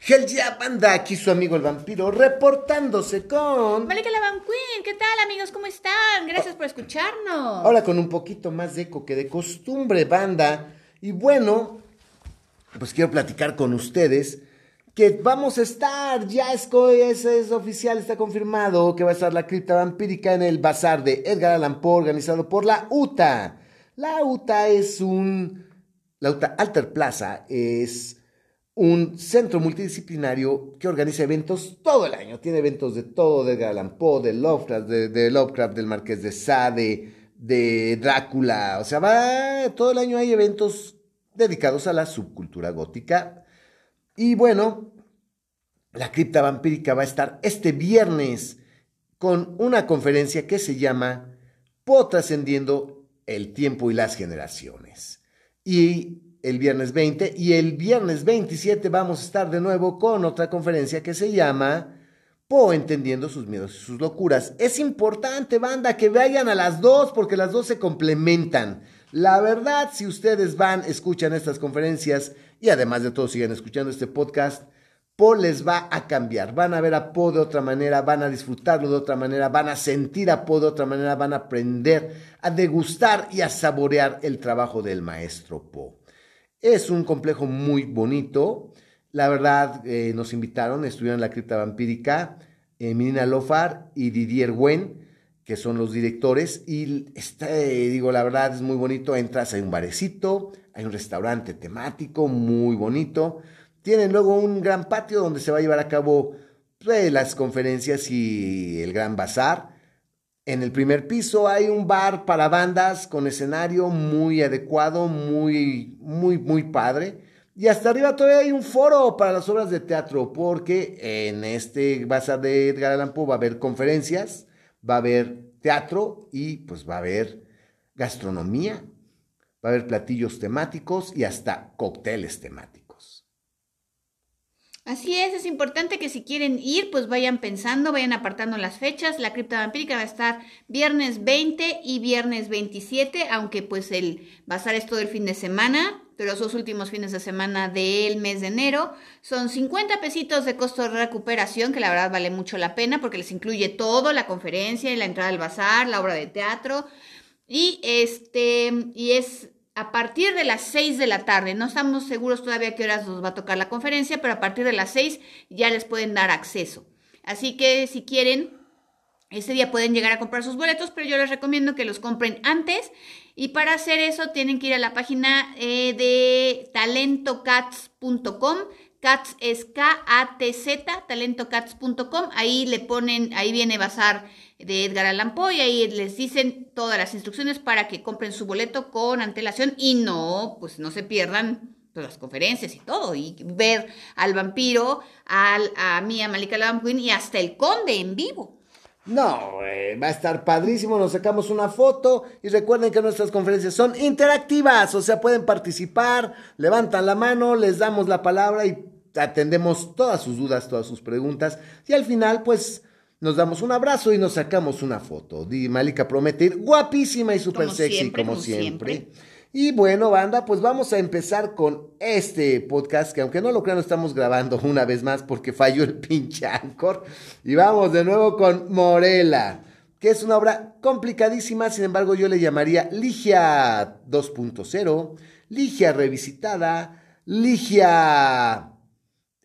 Hell yeah, banda, aquí su amigo el vampiro reportándose con... Malika la Van Queen, ¿qué tal amigos? ¿Cómo están? Gracias por escucharnos. Ahora con un poquito más de eco que de costumbre, banda. Y bueno, pues quiero platicar con ustedes que vamos a estar, ya es, es, es, oficial, está confirmado que va a estar la cripta vampírica en el bazar de Edgar Allan Poe organizado por la UTA. La UTA es un... La UTA Alter Plaza es un centro multidisciplinario que organiza eventos todo el año. Tiene eventos de todo, de Allan Poe, de Lovecraft, de, Lovecraft, del Marqués de Sade, de Drácula. O sea, va, todo el año hay eventos dedicados a la subcultura gótica. Y bueno, la cripta vampírica va a estar este viernes con una conferencia que se llama Po trascendiendo el tiempo y las generaciones. Y el viernes 20 y el viernes 27 vamos a estar de nuevo con otra conferencia que se llama Po entendiendo sus miedos y sus locuras. Es importante, banda, que vayan a las dos porque las dos se complementan. La verdad, si ustedes van, escuchan estas conferencias y además de todo siguen escuchando este podcast, Po les va a cambiar. Van a ver a Po de otra manera, van a disfrutarlo de otra manera, van a sentir a Po de otra manera, van a aprender a degustar y a saborear el trabajo del maestro Po. Es un complejo muy bonito. La verdad, eh, nos invitaron, estuvieron en la cripta vampírica, eh, Minina Lofar y Didier Wen, que son los directores. Y está, eh, digo, la verdad es muy bonito. Entras, hay un barecito, hay un restaurante temático muy bonito. Tienen luego un gran patio donde se va a llevar a cabo pues, las conferencias y el gran bazar. En el primer piso hay un bar para bandas con escenario muy adecuado, muy, muy, muy padre. Y hasta arriba todavía hay un foro para las obras de teatro, porque en este bazar de Edgar Allan Poe va a haber conferencias, va a haber teatro y pues va a haber gastronomía, va a haber platillos temáticos y hasta cócteles temáticos. Así es, es importante que si quieren ir, pues vayan pensando, vayan apartando las fechas. La cripta vampírica va a estar viernes 20 y viernes 27, aunque pues el bazar es todo el fin de semana, pero los dos últimos fines de semana del mes de enero. Son 50 pesitos de costo de recuperación, que la verdad vale mucho la pena porque les incluye todo, la conferencia y la entrada al bazar, la obra de teatro. Y este, y es a partir de las 6 de la tarde. No estamos seguros todavía qué horas nos va a tocar la conferencia, pero a partir de las 6 ya les pueden dar acceso. Así que si quieren, ese día pueden llegar a comprar sus boletos, pero yo les recomiendo que los compren antes. Y para hacer eso tienen que ir a la página eh, de talentocats.com. Cats es K-A-T-Z, talentocats.com. Ahí le ponen, ahí viene Bazar de Edgar Allan Poe y ahí les dicen todas las instrucciones para que compren su boleto con antelación y no, pues no se pierdan todas las conferencias y todo, y ver al vampiro, al, a mí, a Malika Queen y hasta el conde en vivo. No, va a estar padrísimo, nos sacamos una foto y recuerden que nuestras conferencias son interactivas, o sea, pueden participar, levantan la mano, les damos la palabra y atendemos todas sus dudas, todas sus preguntas y al final pues nos damos un abrazo y nos sacamos una foto. Di Malika promete ir guapísima y súper sexy, como, siempre. Y bueno, banda, pues vamos a empezar con este podcast que aunque no lo crean, estamos grabando una vez más porque falló el pinche Anchor. Y vamos de nuevo con Morela, que es una obra complicadísima, sin embargo yo le llamaría Ligia 2.0, Ligia revisitada, Ligia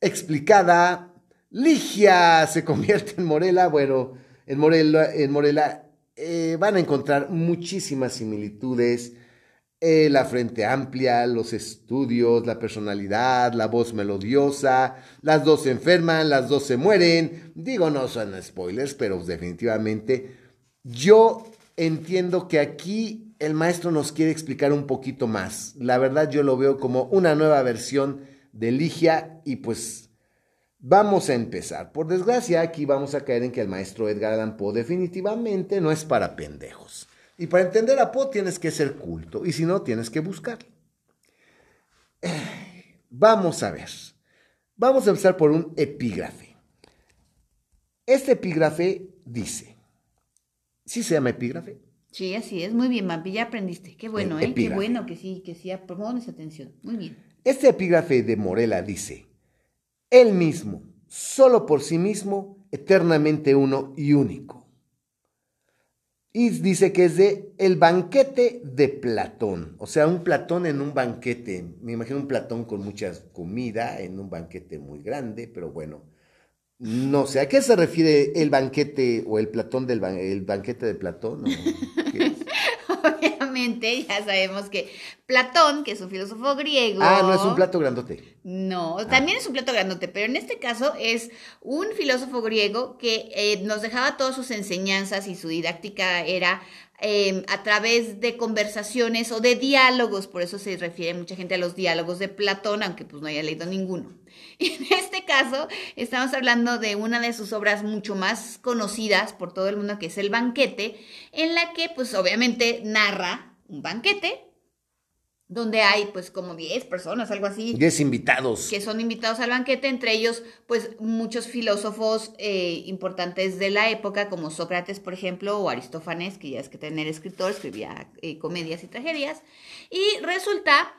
explicada, Ligia se convierte en Morela. Bueno, en Morela, en Morela eh, van a encontrar muchísimas similitudes. Eh, la frente amplia, los estudios, la personalidad, la voz melodiosa, las dos se enferman, las dos se mueren. Digo, no son spoilers, pero definitivamente yo entiendo que aquí el maestro nos quiere explicar un poquito más. La verdad yo lo veo como una nueva versión de Ligia y pues Vamos a empezar. Por desgracia, aquí vamos a caer en que el maestro Edgar Allan Poe definitivamente no es para pendejos. Y para entender a Poe tienes que ser culto, y si no, tienes que buscarlo. Vamos a ver. Vamos a empezar por un epígrafe. Este epígrafe dice, ¿sí se llama epígrafe? Sí, así es. Muy bien, Mampi, ya aprendiste. Qué bueno, ¿eh? Qué bueno que sí, que sí, pones atención. Muy bien. Este epígrafe de Morela dice, Él mismo, solo por sí mismo, eternamente uno y único. Y dice que es de el banquete de Platón, o sea, un Platón en un banquete, me imagino un Platón con mucha comida, en un banquete muy grande, pero bueno, no sé, ¿a qué se refiere el banquete o el Platón del el banquete de Platón? Obviamente, ya sabemos que Platón, que es un filósofo griego. Ah, no es un plato grandote. No, ah. también es un plato grandote, pero en este caso es un filósofo griego que eh, nos dejaba todas sus enseñanzas y su didáctica era Em, a través de conversaciones o de diálogos, por eso se refiere mucha gente a los diálogos de Platón, aunque pues no haya leído ninguno. Y en este caso estamos hablando de una de sus obras mucho más conocidas por todo el mundo, que es El banquete, en la que pues obviamente narra un banquete donde hay pues como 10 personas, algo así. 10 invitados. Que son invitados al banquete, entre ellos pues muchos filósofos eh, importantes de la época, como Sócrates, por ejemplo, o Aristófanes, que ya es que tener escritor, escribía eh, comedias y tragedias. Y resulta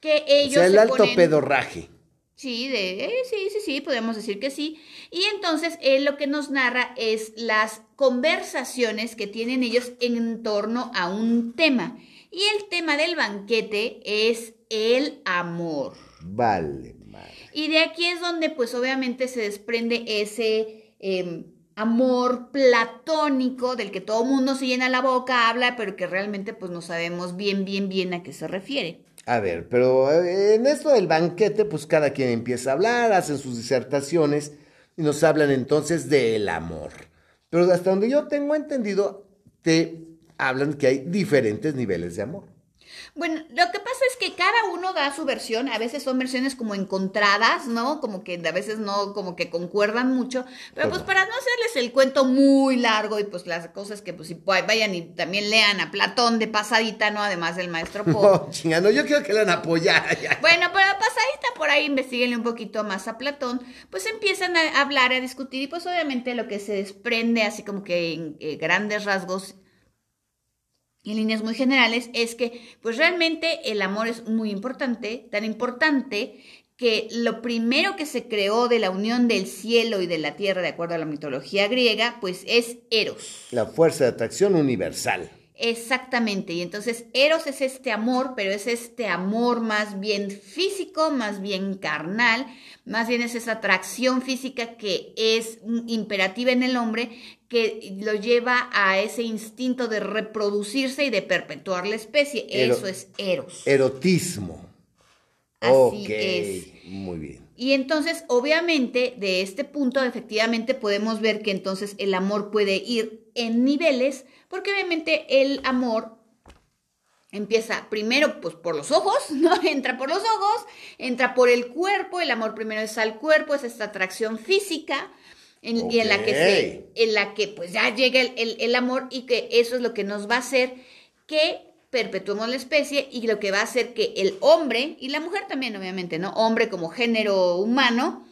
que ellos... O sea, el alto pedorraje. Sí, de, eh, sí, sí, sí, podemos decir que sí. Y entonces él lo que nos narra es las conversaciones que tienen ellos en torno a un tema. Y el tema del banquete es el amor. Vale, vale. Y de aquí es donde pues obviamente se desprende ese em, amor platónico del que todo mundo se llena la boca, habla, pero que realmente pues no sabemos bien, bien, bien a qué se refiere. A ver, pero eh, en esto del banquete pues cada quien empieza a hablar, hacen sus disertaciones y nos hablan entonces del amor. Pero hasta donde yo tengo entendido, te hablan que hay diferentes niveles de amor. Bueno, lo que pasa es que cada uno da su versión, a veces son versiones como encontradas, ¿no? Como que a veces no, como que concuerdan mucho, pero pues para no hacerles el cuento muy largo y pues las cosas que pues si vayan y también lean a Platón de pasadita, ¿no? Además del maestro Po. No, chingando, yo quiero que lean apoyar. Bueno, pero pasadita por ahí investiguenle un poquito más a Platón, pues empiezan a hablar, a discutir y pues obviamente lo que se desprende así como que en eh, grandes rasgos en líneas muy generales, es que pues realmente el amor es muy importante, tan importante que lo primero que se creó de la unión del cielo y de la tierra, de acuerdo a la mitología griega, pues es Eros. La fuerza de atracción universal. Exactamente, y entonces Eros es este amor, pero es este amor más bien físico, más bien carnal, más bien es esa atracción física que es imperativa en el hombre, que lo lleva a ese instinto de reproducirse y de perpetuar la especie. Eso es Eros. Erotismo. Así es. Muy bien. Y entonces, obviamente, de este punto, efectivamente, podemos ver que entonces el amor puede ir en niveles, porque obviamente el amor empieza primero pues por los ojos, ¿no? Entra por los ojos, entra por el cuerpo, el amor primero es al cuerpo, es esta atracción física, y en la que se, en la que pues ya llega el, el, amor y que eso es lo que nos va a hacer que perpetuemos la especie y lo que va a hacer que el hombre y la mujer también obviamente, ¿no? Hombre como género humano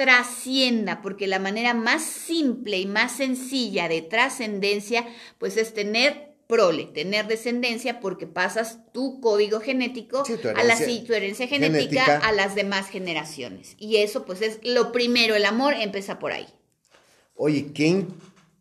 trascienda, porque la manera más simple y más sencilla de trascendencia pues es tener prole, tener descendencia porque pasas tu código genético a la tu herencia genética, a las demás generaciones. Y eso pues es lo primero, el amor empieza por ahí. Oye, qué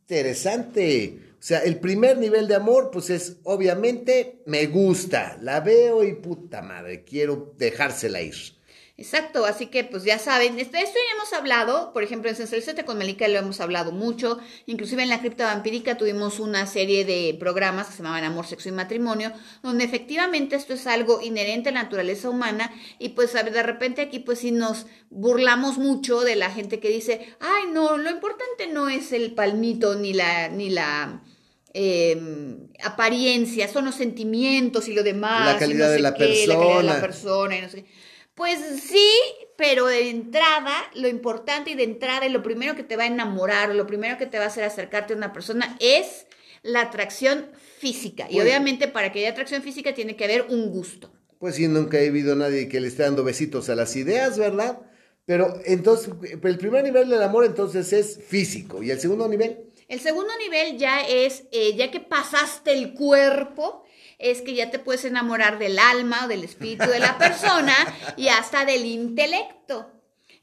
interesante. O sea, el primer nivel de amor pues es obviamente me gusta, la veo y puta madre, quiero dejársela ir. Exacto, así que pues ya saben, de esto ya hemos hablado, por ejemplo en Sensorizate con Malika lo hemos hablado mucho, inclusive en la cripta vampírica tuvimos una serie de programas que se llamaban Amor, Sexo y Matrimonio, donde efectivamente esto es algo inherente a la naturaleza humana y pues de repente aquí pues sí nos burlamos mucho de la gente que dice, ay no, lo importante no es el palmito ni la, ni la... Em, apariencia, son los sentimientos y lo demás. La calidad, de, la persona. la calidad de la persona. Y no sé qué. Pues sí, pero de entrada, lo importante y de entrada y lo primero que te va a enamorar o lo primero que te va a hacer acercarte a una persona es la atracción física. Y obviamente para que haya atracción física tiene que haber un gusto. Pues sí, nunca he a nadie que le esté dando besitos a las ideas, ¿verdad? Pero entonces, el primer nivel del amor entonces es físico. ¿Y el segundo nivel? El segundo nivel ya es, eh, ya que pasaste el cuerpo, es que ya te puedes enamorar del alma o del espíritu de la persona y hasta del intelecto.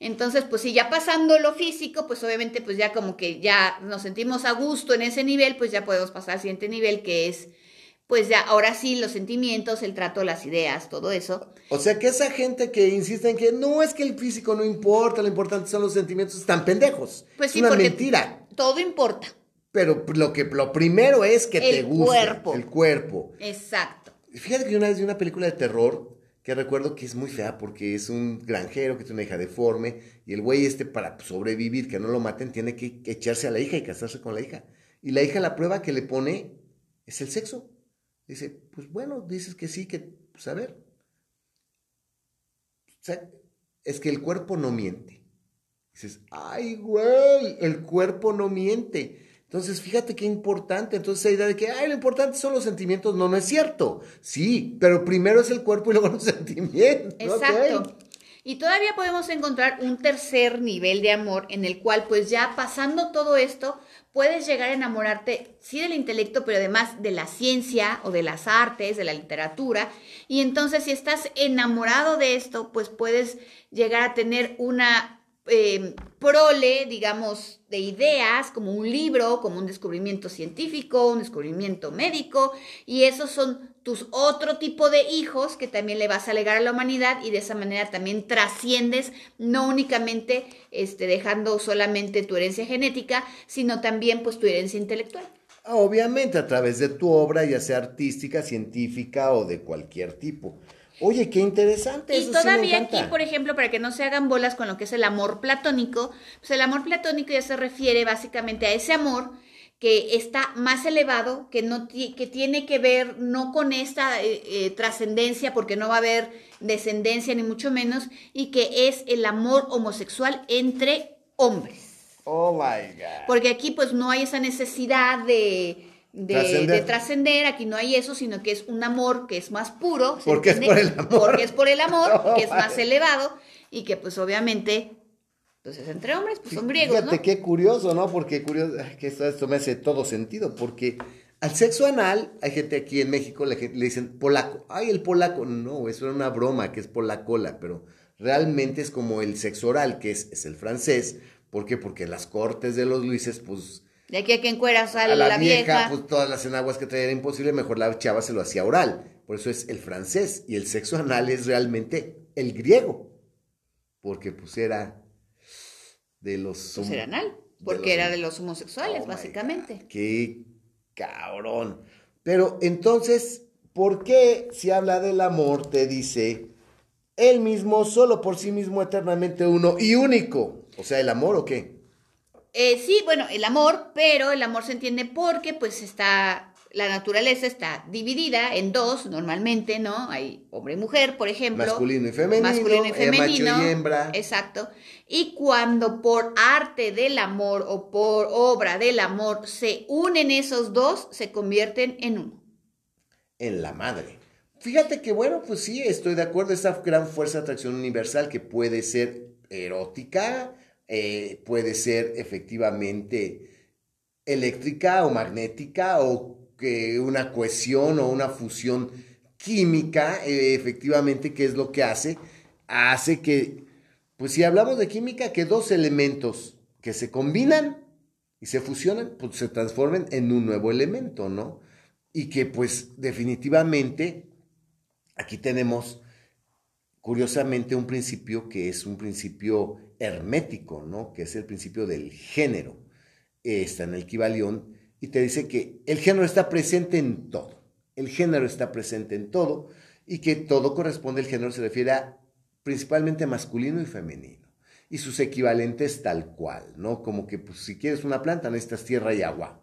Entonces, pues sí, ya pasando lo físico, pues obviamente pues ya como que ya nos sentimos a gusto en ese nivel, pues ya podemos pasar al siguiente nivel que es pues ya ahora sí los sentimientos, el trato, las ideas, todo eso. O sea que esa gente que insiste en que no es que el físico no importa, lo importante son los sentimientos, están pendejos. Pues sí, es una porque mentira. Todo importa. Pero lo que lo primero es que te guste cuerpo. el cuerpo. Exacto. Fíjate que una vez vi una película de terror que recuerdo que es muy fea porque es un granjero que tiene una hija deforme y el güey este para sobrevivir, que no lo maten, tiene que echarse a la hija y casarse con la hija. Y la hija la prueba que le pone es el sexo. Dice, pues bueno, dices que sí, que, pues a ver. O sea, es que el cuerpo no miente. Dices, ay, güey, el cuerpo no miente. Entonces, fíjate qué importante. Entonces, esa idea de que, ay, lo importante son los sentimientos, no, no es cierto. Sí, pero primero es el cuerpo y luego los sentimientos. Exacto. Y todavía podemos encontrar un tercer nivel de amor en el cual pues ya pasando todo esto puedes llegar a enamorarte sí del intelecto pero además de la ciencia o de las artes, de la literatura y entonces si estás enamorado de esto pues puedes llegar a tener una eh, prole, digamos, de ideas, como un libro, como un descubrimiento científico, un descubrimiento médico, y esos son tus otro tipo de hijos que también le vas a legar a la humanidad y de esa manera también trasciendes, no únicamente este, dejando solamente tu herencia genética, sino también pues tu herencia intelectual. Obviamente, a través de tu obra, ya sea artística, científica o de cualquier tipo. Oye, qué interesante. Y eso sí me todavía aquí, por ejemplo, para que no se hagan bolas con lo que es el amor platónico, pues el amor platónico ya se refiere básicamente a ese amor que está más elevado, que, no que tiene que ver no con esta eh, eh, trascendencia, porque no va a haber descendencia ni mucho menos, y que es el amor homosexual entre hombres. Oh my God. Porque aquí pues no hay esa necesidad de, de- Trascender. de trascender, aquí no hay eso, sino que es un amor que es más puro. ¿se Porque es por el amor. Porque es por el amor, que es más vale. elevado y que pues obviamente, pues es entre hombres, pues son griegos, Fíjate ¿no? qué curioso, ¿no? Porque curioso, que esto, esto me hace todo sentido, porque al sexo anal, hay gente aquí en México, le, le dicen polaco. Ay, el polaco. No, eso era una broma, que es polacola, pero realmente es como el sexo oral, que es, es el francés. ¿Por qué? Porque las cortes de los Luises, pues De aquí a que encueras a, a la, la, vieja, vieja. pues todas las enaguas que traía era imposible, mejor la chava se lo hacía oral. Por eso es el francés. Y el sexo anal es realmente el griego. Porque pues era de los... pues era anal, de porque los era de los homosexuales, Oh básicamente. Qué cabrón. Pero entonces, ¿por qué si habla del amor te dice él mismo, solo por sí mismo, eternamente uno y único? O sea, ¿el amor o qué? Eh, sí, bueno, el amor, pero el amor se entiende porque pues está, la naturaleza está dividida en dos normalmente, ¿no? Hay hombre y mujer, por ejemplo. Masculino y femenino, Masculino y femenino. macho y hembra. Exacto. Y cuando por arte del amor o por obra del amor se unen esos dos, se convierten en uno. en la madre. Fíjate que bueno, pues sí, estoy de acuerdo, esa gran fuerza de atracción universal que puede ser erótica, eh, puede ser efectivamente eléctrica o magnética o que una cohesión o una fusión química, eh, efectivamente, que es lo que hace, hace que, pues si hablamos de química, que dos elementos que se combinan y se fusionan, pues se transformen en un nuevo elemento, ¿no? Y que pues definitivamente aquí tenemos curiosamente un principio que es un principio hermético, ¿no? Que es el principio del género. Eh, Está en el Kibalión y te dice que el género está presente en todo. El género está presente en todo y que todo corresponde, el género se refiere a principalmente masculino y femenino y sus equivalentes tal cual, ¿no? Como que pues, si quieres una planta necesitas tierra y agua,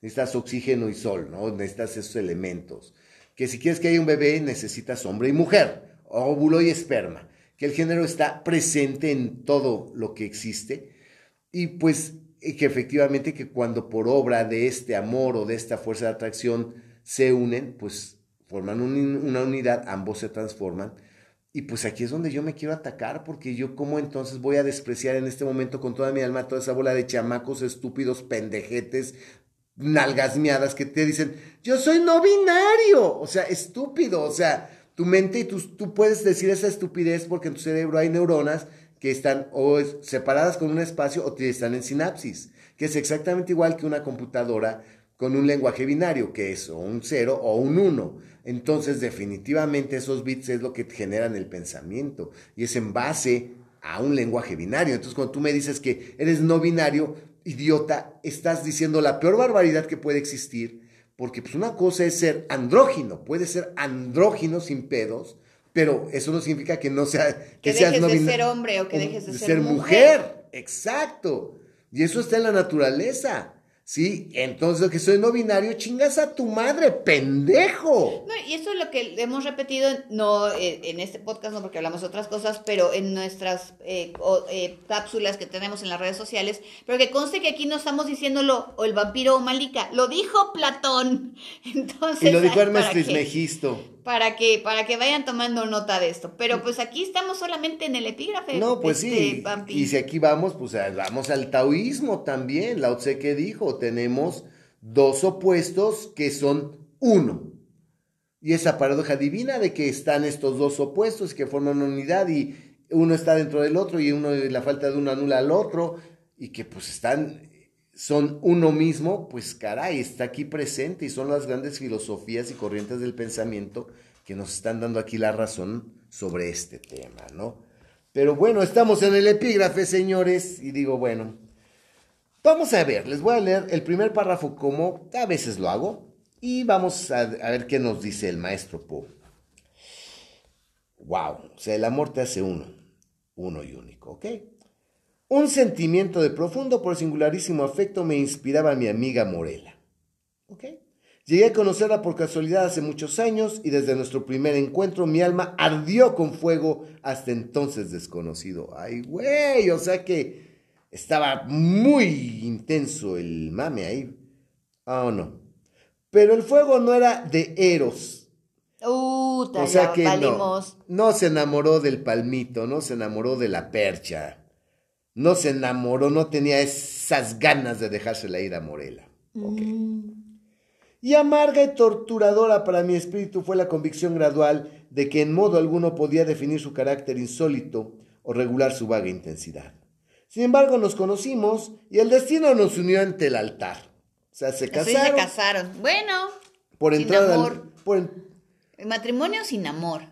necesitas oxígeno y sol, ¿no? Necesitas esos elementos. Que si quieres que haya un bebé necesitas hombre y mujer, óvulo y esperma. Que el género está presente en todo lo que existe y pues que efectivamente que cuando por obra de este amor o de esta fuerza de atracción se unen, pues forman un- una unidad, ambos se transforman. Y pues aquí es donde yo me quiero atacar, porque yo cómo entonces voy a despreciar en este momento con toda mi alma toda esa bola de chamacos estúpidos, pendejetes, nalgas miadas que te dicen, yo soy no binario, o sea, estúpido, o sea, tu mente y tú, tú puedes decir esa estupidez porque en tu cerebro hay neuronas que están o separadas con un espacio o están en sinapsis, que es exactamente igual que una computadora con un lenguaje binario, que es un 0 o un 1. Entonces, definitivamente esos bits es lo que generan el pensamiento y es en base a un lenguaje binario. Entonces, cuando tú me dices que eres no binario, idiota, estás diciendo la peor barbaridad que puede existir, porque pues una cosa es ser andrógino, puede ser andrógino sin pedos, pero eso no significa que no sea que, seas dejes de ser hombre o que dejes de, ser, mujer. Exacto. Y eso está en la naturaleza. ¿Sí? Entonces, lo que soy no binario, chingas a tu madre, pendejo. No, y eso es lo que hemos repetido, no eh, en este podcast, no porque hablamos de otras cosas, pero en nuestras eh, eh, cápsulas que tenemos en las redes sociales, pero que conste que aquí no estamos diciéndolo o el vampiro o Malika, lo dijo Platón. Entonces, y lo dijo Hermes Trismegisto para que, para que vayan tomando nota de esto. Pero pues aquí estamos solamente en el epígrafe. No, pues sí. Este, y si aquí vamos, pues vamos al taoísmo también. Lao Tse que dijo, tenemos dos opuestos que son uno. Y esa paradoja divina de que están estos dos opuestos que forman una unidad y uno está dentro del otro y uno la falta de uno anula al otro y que pues están son uno mismo, pues caray, está aquí presente y son las grandes filosofías y corrientes del pensamiento que nos están dando aquí la razón sobre este tema, ¿no? Pero bueno, estamos en el epígrafe, señores, y digo, bueno, vamos a ver, les voy a leer el primer párrafo como a veces lo hago y vamos a, ver qué nos dice el maestro Poe. Wow, o sea, el amor te hace uno, uno y único, ¿ok? Un sentimiento de profundo por singularísimo afecto me inspiraba a mi amiga Morela. Llegué a conocerla por casualidad hace muchos años y desde nuestro primer encuentro mi alma ardió con fuego hasta entonces desconocido. Ay, güey, o sea que estaba muy intenso el mame ahí. Ah, no. Pero el fuego no era de Eros. Uh, o sea que no, no se enamoró del palmito, no se enamoró de la percha no se enamoró, no tenía esas ganas de dejársela ir a Morela. Mm. Y amarga y torturadora para mi espíritu fue la convicción gradual de que en modo alguno podía definir su carácter insólito o regular su vaga intensidad. Sin embargo, nos conocimos y el destino nos unió ante el altar. O sea, se casaron. se casaron. Bueno. Por sin amor. El matrimonio sin amor.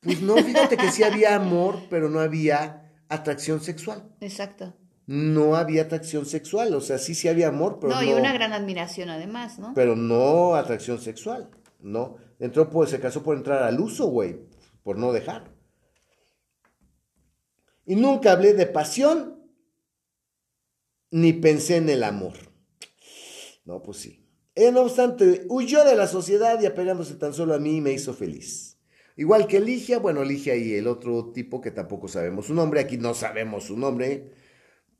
Pues no, fíjate que sí había amor, pero no había atracción sexual. Exacto. No había atracción sexual, o sea, sí, sí había amor, pero no... No, y una gran admiración además, ¿no? Pero no atracción sexual, ¿no? Entró, pues, se casó por entrar al uso, güey, por no dejar. Y nunca hablé de pasión, ni pensé en el amor. No, pues sí. Ella, no obstante, huyó de la sociedad y apegándose tan solo a mí me hizo feliz. Igual que Ligia, bueno, Ligia y el otro tipo que tampoco sabemos su nombre, aquí no sabemos su nombre,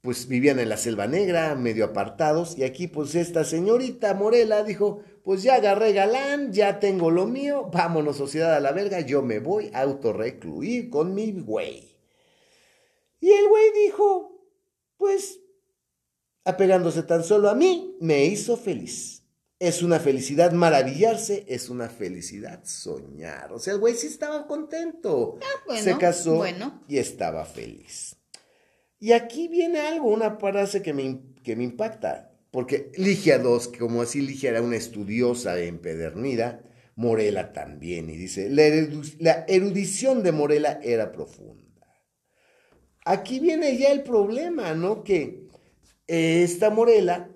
pues vivían en la Selva Negra, medio apartados, y aquí pues esta señorita Morela dijo, pues ya agarré galán, ya tengo lo mío, vámonos sociedad a la verga, yo me voy a autorrecluir con mi güey. Y el güey dijo, pues, apegándose tan solo a mí, me hizo feliz. Es una felicidad maravillarse, es una felicidad soñar. O sea, el güey sí estaba contento. Ah, Se casó y estaba feliz. Y aquí viene algo, una frase que me, que me impacta. Porque Ligia II, como así Ligia era una estudiosa empedernida, Morela también. Y dice, la, erudición de Morela era profunda. Aquí viene ya el problema, ¿no? Que esta Morela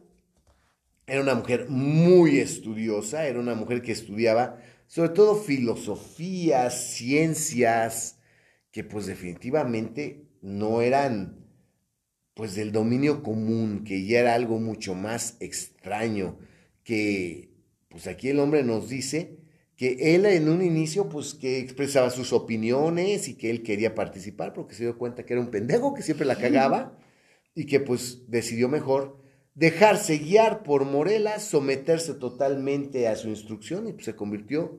era una mujer muy estudiosa, era una mujer que estudiaba sobre todo filosofía, ciencias, que pues definitivamente no eran pues del dominio común, que ya era algo mucho más extraño, que pues aquí el hombre nos dice que él en un inicio pues que expresaba sus opiniones y que él quería participar porque se dio cuenta que era un pendejo que siempre la cagaba y que pues decidió mejor dejarse guiar por Morela, someterse totalmente a su instrucción y pues, se convirtió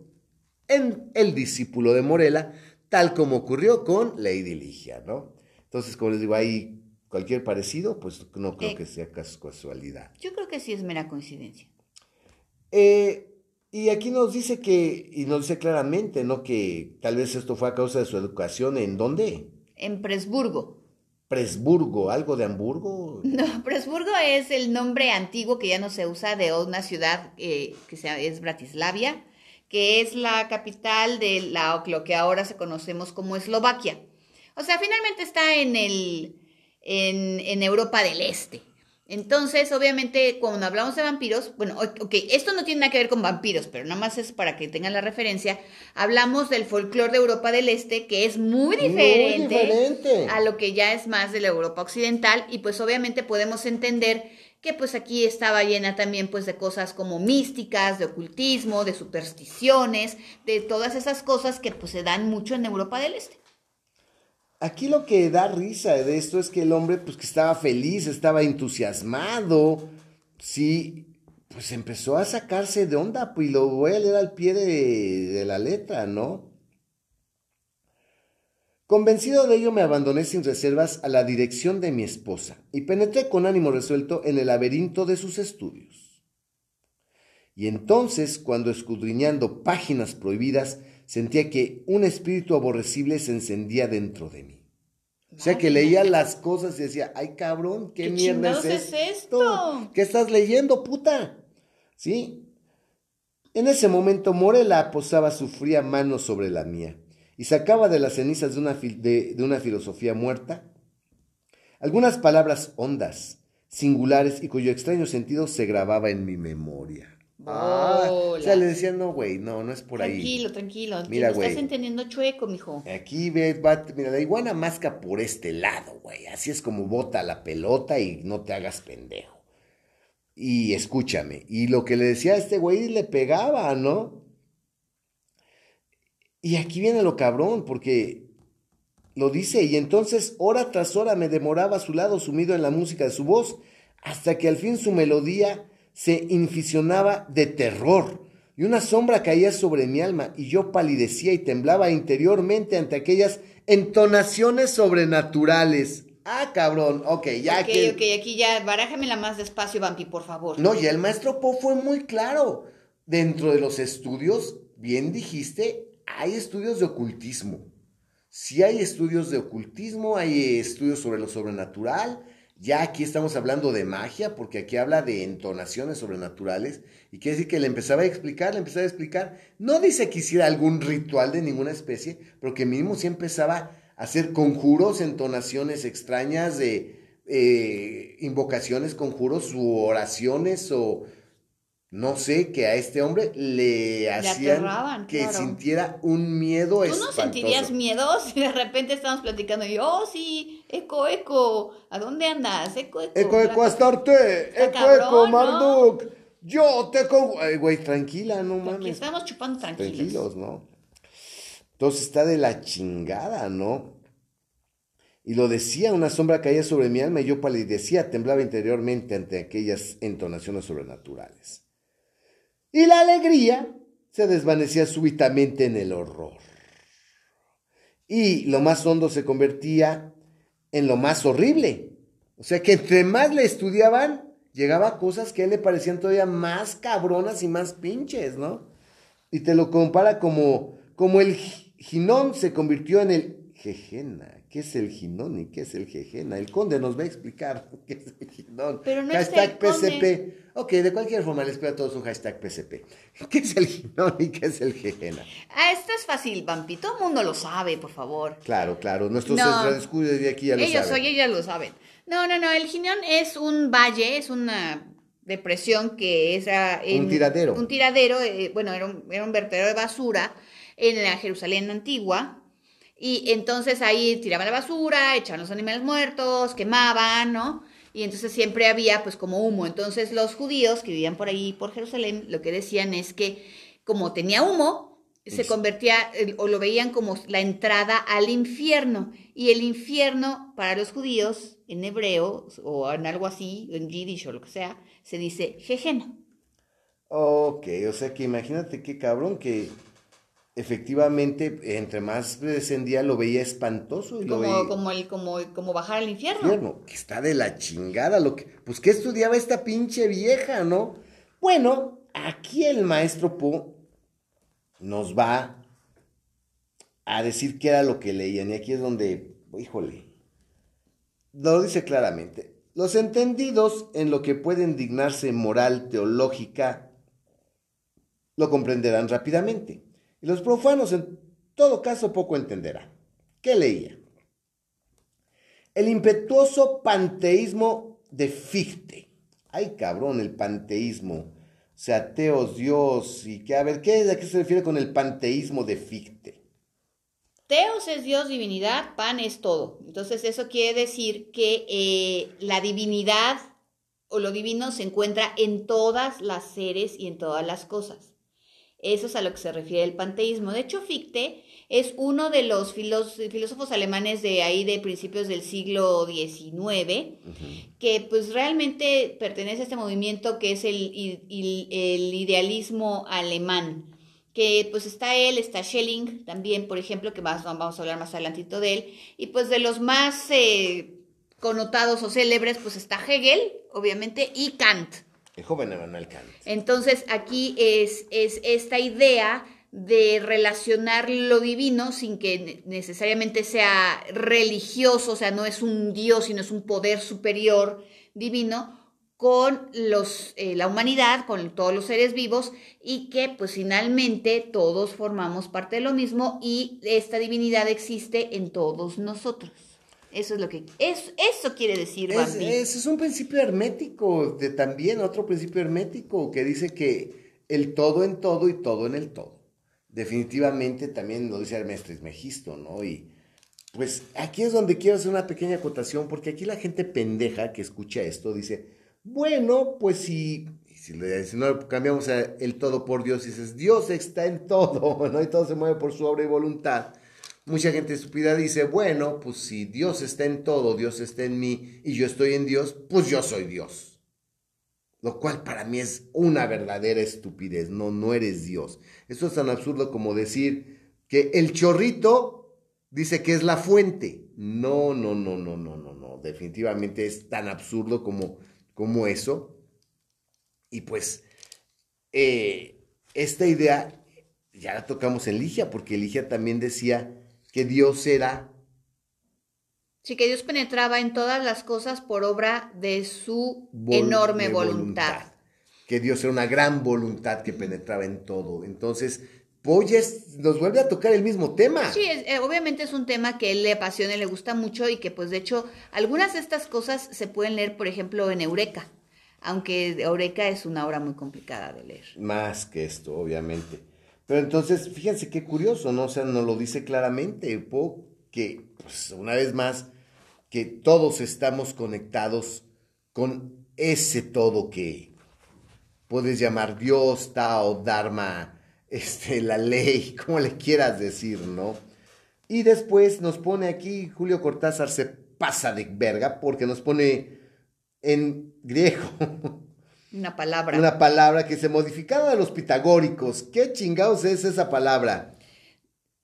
en el discípulo de Morela, tal como ocurrió con Lady Ligia, ¿no? Entonces, como les digo, ahí cualquier parecido, pues no creo eh, que sea casualidad. Yo creo que sí es mera coincidencia. Eh, y aquí nos dice que, y nos dice claramente, ¿no? Que tal vez esto fue a causa de su educación, ¿en dónde? En Presburgo. Presburgo, algo de Hamburgo. No, Presburgo es el nombre antiguo que ya no se usa de una ciudad eh, que es Bratislavia, que es la capital de la, lo que ahora se conocemos como Eslovaquia. O sea, finalmente está en, el, en Europa del Este. Entonces, obviamente, cuando hablamos de vampiros, bueno, ok, esto no tiene nada que ver con vampiros, pero nada más es para que tengan la referencia. Hablamos del folclore de Europa del Este, que es muy diferente, a lo que ya es más de la Europa occidental, y pues obviamente podemos entender que pues aquí estaba llena también pues de cosas como místicas, de ocultismo, de supersticiones, de todas esas cosas que pues se dan mucho en Europa del Este. Aquí lo que da risa de esto es que el hombre, pues que estaba feliz, estaba entusiasmado, sí, pues empezó a sacarse de onda, pues y lo voy a leer al pie de, la letra, ¿no? Convencido de ello me abandoné sin reservas a la dirección de mi esposa y penetré con ánimo resuelto en el laberinto de sus estudios. Y entonces, cuando escudriñando páginas prohibidas, sentía que un espíritu aborrecible se encendía dentro de mí. O sea, que leía las cosas y decía, ay cabrón, ¿qué, mierda es, esto? ¿Qué estás leyendo, puta? ¿Sí? En ese momento Morela posaba su fría mano sobre la mía y sacaba de las cenizas de una, de una filosofía muerta algunas palabras hondas, singulares y cuyo extraño sentido se grababa en mi memoria. Ah, o sea, le decían, no, güey, no, no es por ahí. Tranquilo, tranquilo. Mira, güey. Estás entendiendo chueco, mijo. Aquí ve, va, mira, la iguana masca por este lado, güey. Así es como bota la pelota y no te hagas pendejo. Y escúchame, y lo que le decía a este güey le pegaba, ¿no? Y aquí viene lo cabrón, porque lo dice, y entonces hora tras hora me demoraba a su lado sumido en la música de su voz, hasta que al fin su melodía se inficionaba de terror, y una sombra caía sobre mi alma, y yo palidecía y temblaba interiormente ante aquellas entonaciones sobrenaturales. Ah, cabrón, ok, ya que... Ok, aquí ya, barájamela más despacio, Vampi, por favor. No, y el maestro Po fue muy claro. Dentro de los estudios, bien dijiste, hay estudios de ocultismo. Sí hay estudios de ocultismo, hay estudios sobre lo sobrenatural, ya aquí estamos hablando de magia, porque aquí habla de entonaciones sobrenaturales, y quiere decir que le empezaba a explicar, le empezaba a explicar. No dice que hiciera algún ritual de ninguna especie, pero que mínimo sí empezaba a hacer conjuros, entonaciones extrañas de eh, invocaciones, conjuros u oraciones o no sé, que a este hombre le hacían que sintiera un miedo ¿Tú no sentirías miedo si de repente estamos platicando y oh sí, eco, eco, ¿a dónde andas? Eco, eco. Eco, eco, Astarte, eco, eco, Marduk. Yo te con... güey, tranquila, no mames. Aquí estamos chupando tranquilos. Tranquilos, ¿no? Entonces está de la chingada, ¿no? Y lo decía, una sombra caía sobre mi alma y yo palidecía, temblaba interiormente ante aquellas entonaciones sobrenaturales y la alegría se desvanecía súbitamente en el horror. Y lo más hondo se convertía en lo más horrible. O sea que entre más le estudiaban, llegaba a cosas que a él le parecían todavía más cabronas y más pinches, ¿no? Y te lo compara como, como el Ginón se convirtió en el Jejena. ¿Qué es el Ginón y qué es el Jejena? El conde nos va a explicar qué es el Ginón. Pero no Hashtag PCP. Ok, de cualquier forma les pido a todos un hashtag PCP. ¿Qué es el Ginón y qué es el Jejena? Ah, esto es fácil, Vampi. Todo el mundo lo sabe, por favor. Claro, claro. Nuestros no, de aquí ya lo ellos, saben. Ellos ya lo saben. No, no, no. El Ginón es un valle, es una depresión que es... un tiradero. Un tiradero, eh, bueno, era un, era un vertedero de basura en la Jerusalén antigua y entonces ahí tiraban la basura, echaban los animales muertos, quemaban, ¿no? Y entonces siempre había pues como humo. Entonces los judíos que vivían por ahí, por Jerusalén, lo que decían es que como tenía humo, se convertía o lo veían como la entrada al infierno. Y el infierno para los judíos, en hebreo o en algo así, en yiddish o lo que sea, se dice jejeno. Ok, o sea que imagínate qué cabrón que efectivamente, entre más descendía, lo veía espantoso. Y como, lo como, el, como, como bajar al infierno. Que está de la chingada. Lo que, pues, ¿qué estudiaba esta pinche vieja, no? Bueno, aquí el maestro Po nos va a decir qué era lo que leían. Y aquí es donde, híjole, lo dice claramente. Los entendidos en lo que pueden dignarse moral, teológica, lo comprenderán rápidamente. Y los profanos, en todo caso, poco entenderán. ¿Qué leía? El impetuoso panteísmo de Fichte. Ay, cabrón, el panteísmo. O sea, teos, Dios, y que, a ver, ¿qué, ¿a qué se refiere con el panteísmo de Fichte? Teos es Dios, divinidad, pan es todo. Entonces eso quiere decir que eh, la divinidad o lo divino se encuentra en todas las seres y en todas las cosas. Eso es a lo que se refiere el panteísmo. De hecho, Fichte es uno de los filósofos alemanes de ahí de principios del siglo XIX, que pues realmente pertenece a este movimiento que es el, el idealismo alemán que pues está él, está Schelling también, por ejemplo, que vamos a hablar más adelantito de él, y pues de los más eh, connotados o célebres, pues está Hegel, obviamente, y Kant. Joven Emanuel. Entonces aquí es, es esta idea de relacionar lo divino sin que necesariamente sea religioso, o sea, no es un Dios, sino es un poder superior divino, con los, eh, la humanidad, con todos los seres vivos y que pues finalmente todos formamos parte de lo mismo y esta divinidad existe en todos nosotros. Eso es lo que es, eso quiere decir. Es, es, es un principio hermético, de también otro principio hermético que dice que el todo en todo y todo en el todo. Definitivamente también lo dice Hermes Megisto, ¿no? Y pues aquí es donde quiero hacer una pequeña acotación porque aquí la gente pendeja que escucha esto dice, bueno, pues si, si, no cambiamos el todo por Dios y dices, Dios está en todo, ¿no? Y todo se mueve por su obra y voluntad. Mucha gente estúpida dice, bueno, pues si Dios está en todo, Dios está en mí y yo estoy en Dios, pues yo soy Dios. Lo cual para mí es una verdadera estupidez. No, no eres Dios. Esto es tan absurdo como decir que el chorrito dice que es la fuente. No, no, no, no, no, no, no. Definitivamente es tan absurdo como como eso. Y pues eh, esta idea ya la tocamos en Ligia, porque Ligia también decía que Dios era... Sí, que Dios penetraba en todas las cosas por obra de su enorme voluntad. Que Dios era una gran voluntad que penetraba en todo. Entonces, Poyes nos vuelve a tocar el mismo tema. Sí, eh, obviamente es un tema que él le apasiona y le gusta mucho y que pues de hecho algunas de estas cosas se pueden leer, por ejemplo, en Eureka, aunque Eureka es una obra muy complicada de leer. Más que esto, obviamente. Pero entonces, fíjense qué curioso, ¿no? O sea, nos lo dice claramente, que, pues, una vez más, que todos estamos conectados con ese todo que puedes llamar Dios, Tao, Dharma, este, la ley, como le quieras decir, ¿no? Y después nos pone aquí, Julio Cortázar se pasa de verga porque nos pone en griego. Una palabra. Una palabra que se modificaba de los pitagóricos. ¿Qué chingados es esa palabra?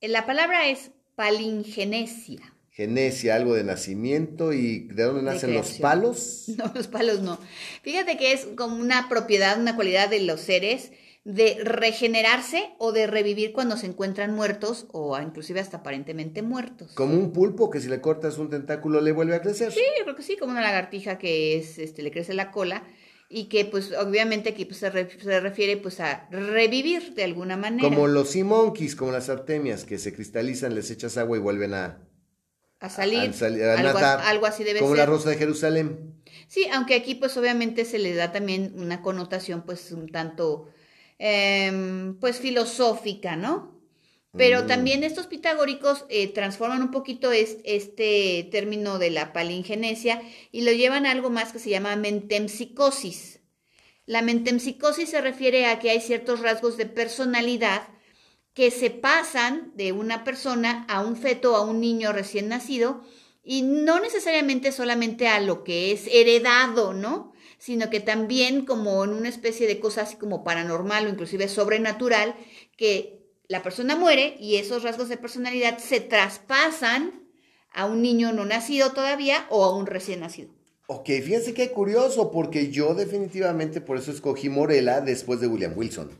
La palabra es palingenesia. Genesia, algo de nacimiento y de dónde nacen los palos. No, los palos no. Fíjate que es como una propiedad, una cualidad de los seres de regenerarse o de revivir cuando se encuentran muertos o inclusive hasta aparentemente muertos. Como un pulpo que si le cortas un tentáculo le vuelve a crecer. Sí, yo creo que sí, como una lagartija que es, este, le crece la cola y que pues obviamente aquí pues, se, refiere pues a revivir de alguna manera. Como los sea monkeys, como las artemias que se cristalizan, les echas agua y vuelven a... A salir, a, algo, así debe como ser. Como la rosa de Jerusalén. Sí, aunque aquí pues obviamente se le da también una connotación pues un tanto Em, pues filosófica, ¿no? Pero mm. también estos pitagóricos eh, transforman un poquito este término de la palingenesia y lo llevan a algo más que se llama mentempsicosis. La mentempsicosis se refiere a que hay ciertos rasgos de personalidad que se pasan de una persona a un feto, a un niño recién nacido, y no necesariamente solamente a lo que es heredado, ¿no? sino que también como en una especie de cosa así como paranormal o inclusive sobrenatural, que la persona muere y esos rasgos de personalidad se traspasan a un niño no nacido todavía o a un recién nacido. Ok, fíjense qué curioso, porque yo definitivamente por eso escogí Morela después de William Wilson.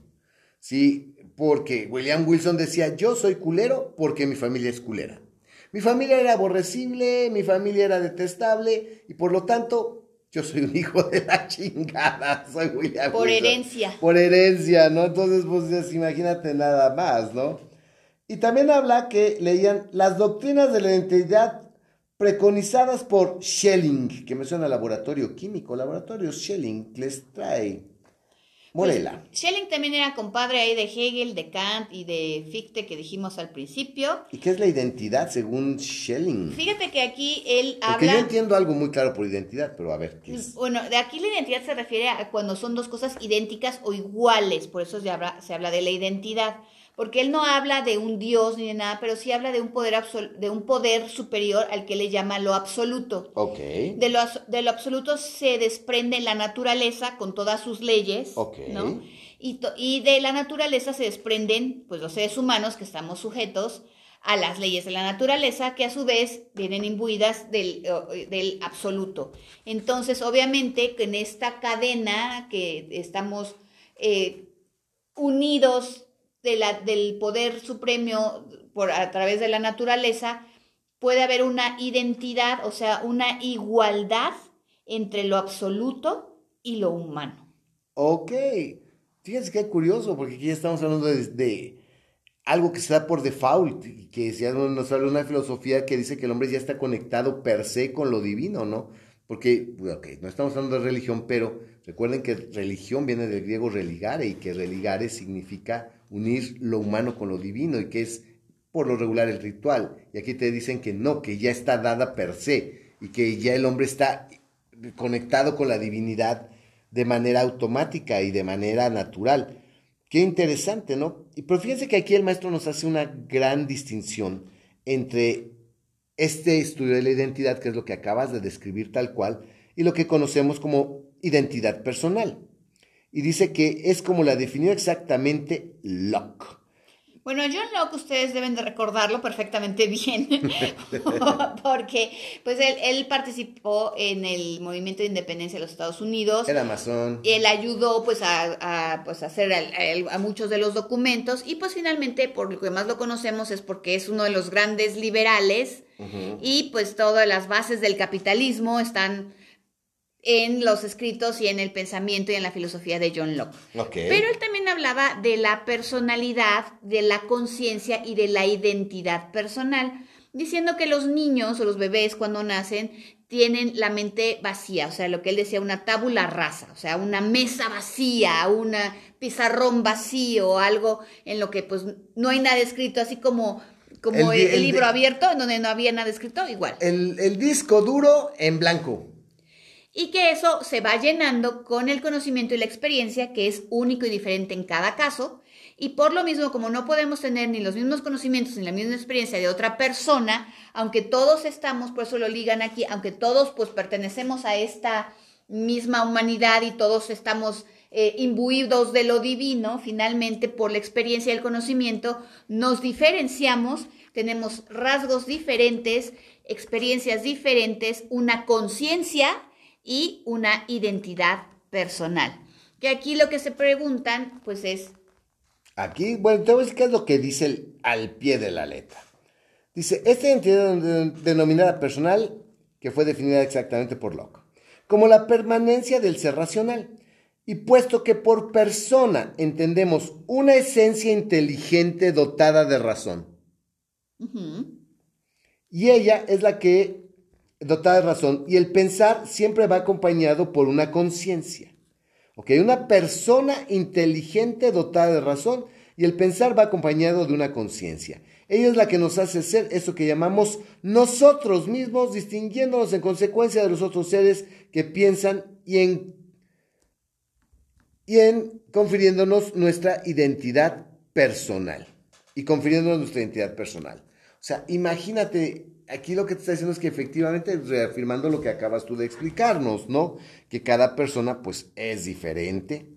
Sí, porque William Wilson decía, yo soy culero porque mi familia es culera. Mi familia era aborrecible, mi familia era detestable y por lo tanto yo soy un hijo de la chingada, soy William Por Wilson. herencia. Por herencia, ¿no? Entonces, pues imagínate nada más, ¿no? Y también habla que leían las doctrinas de la identidad preconizadas por Schelling, que me suena a laboratorio químico, laboratorio Schelling, les trae Morela. Pues, Schelling también era compadre ahí de Hegel, de Kant y de Fichte que dijimos al principio. ¿Y qué es la identidad según Schelling? Fíjate que aquí él Porque yo habla... entiendo algo muy claro por identidad, pero a ver, ¿qué es? Bueno, de aquí la identidad se refiere a cuando son dos cosas idénticas o iguales, por eso se habla, se habla de la identidad, porque él no habla de un dios ni de nada, pero sí habla de un poder absol- de un poder superior al que le llama lo absoluto. De lo, de lo absoluto se desprende la naturaleza con todas sus leyes, Ok. ¿no? Y, y de la naturaleza se desprenden, pues, los seres humanos que estamos sujetos a las leyes de la naturaleza, que a su vez vienen imbuidas del, eh, del absoluto. Entonces, obviamente, que en esta cadena que estamos eh, unidos del poder supremo por, a través de la naturaleza, puede haber una identidad, o sea, una igualdad entre lo absoluto y lo humano. Ok. Fíjense qué curioso, porque aquí ya estamos hablando de, de algo que se da por default, y que ya nos habla una filosofía que dice que el hombre ya está conectado per se con lo divino, ¿no? Porque, ok, no estamos hablando de religión, pero recuerden que religión viene del griego religare y que religare significa unir lo humano con lo divino y que es por lo regular el ritual. Y aquí te dicen que no, que ya está dada per se y que ya el hombre está conectado con la divinidad de manera automática y de manera natural. Qué interesante, ¿no? Y pero fíjense que aquí el maestro nos hace una gran distinción entre este estudio de la identidad, que es lo que acabas de describir tal cual, y lo que conocemos como identidad personal. Y dice que es como la definió exactamente Locke. Bueno, John Locke ustedes deben de recordarlo perfectamente bien, porque pues él, él participó en el movimiento de independencia de los Estados Unidos. Era masón. Él ayudó pues a, a, pues, hacer a, a, muchos de los documentos y pues finalmente por lo que más lo conocemos es porque es uno de los grandes liberales uh -huh. y pues todas las bases del capitalismo están en los escritos y en el pensamiento y en la filosofía de John Locke. Okay. Pero él también hablaba de la personalidad, de la conciencia y de la identidad personal, diciendo que los niños o los bebés cuando nacen tienen la mente vacía, o sea, lo que él decía, una tábula rasa, o sea, una mesa vacía, una pizarrón vacío, algo en lo que pues no hay nada escrito, así como como el, el, el libro abierto, en donde no había nada escrito, igual. El disco duro en blanco y que eso se va llenando con el conocimiento y la experiencia, que es único y diferente en cada caso, y por lo mismo, como no podemos tener ni los mismos conocimientos ni la misma experiencia de otra persona, aunque todos estamos, por eso lo ligan aquí, aunque todos pues pertenecemos a esta misma humanidad y todos estamos eh, imbuidos de lo divino, finalmente por la experiencia y el conocimiento nos diferenciamos, tenemos rasgos diferentes, experiencias diferentes, una conciencia y una identidad personal. Que aquí lo que se preguntan, pues es... Aquí, bueno, te voy a decir qué es lo que dice el, al pie de la letra. Dice, esta identidad denominada personal, que fue definida exactamente por Locke, como la permanencia del ser racional. Y puesto que por persona entendemos una esencia inteligente dotada de razón, uh -huh. y ella es la que dotada de razón y el pensar siempre va acompañado por una conciencia. ¿Ok? Una persona inteligente dotada de razón y el pensar va acompañado de una conciencia. Ella es la que nos hace ser eso que llamamos nosotros mismos, distinguiéndonos en consecuencia de los otros seres que piensan y en, y en confiriéndonos nuestra identidad personal. Y confiriéndonos nuestra identidad personal. O sea, imagínate aquí lo que te está diciendo es que efectivamente, reafirmando lo que acabas tú de explicarnos, ¿no? Que cada persona pues es diferente.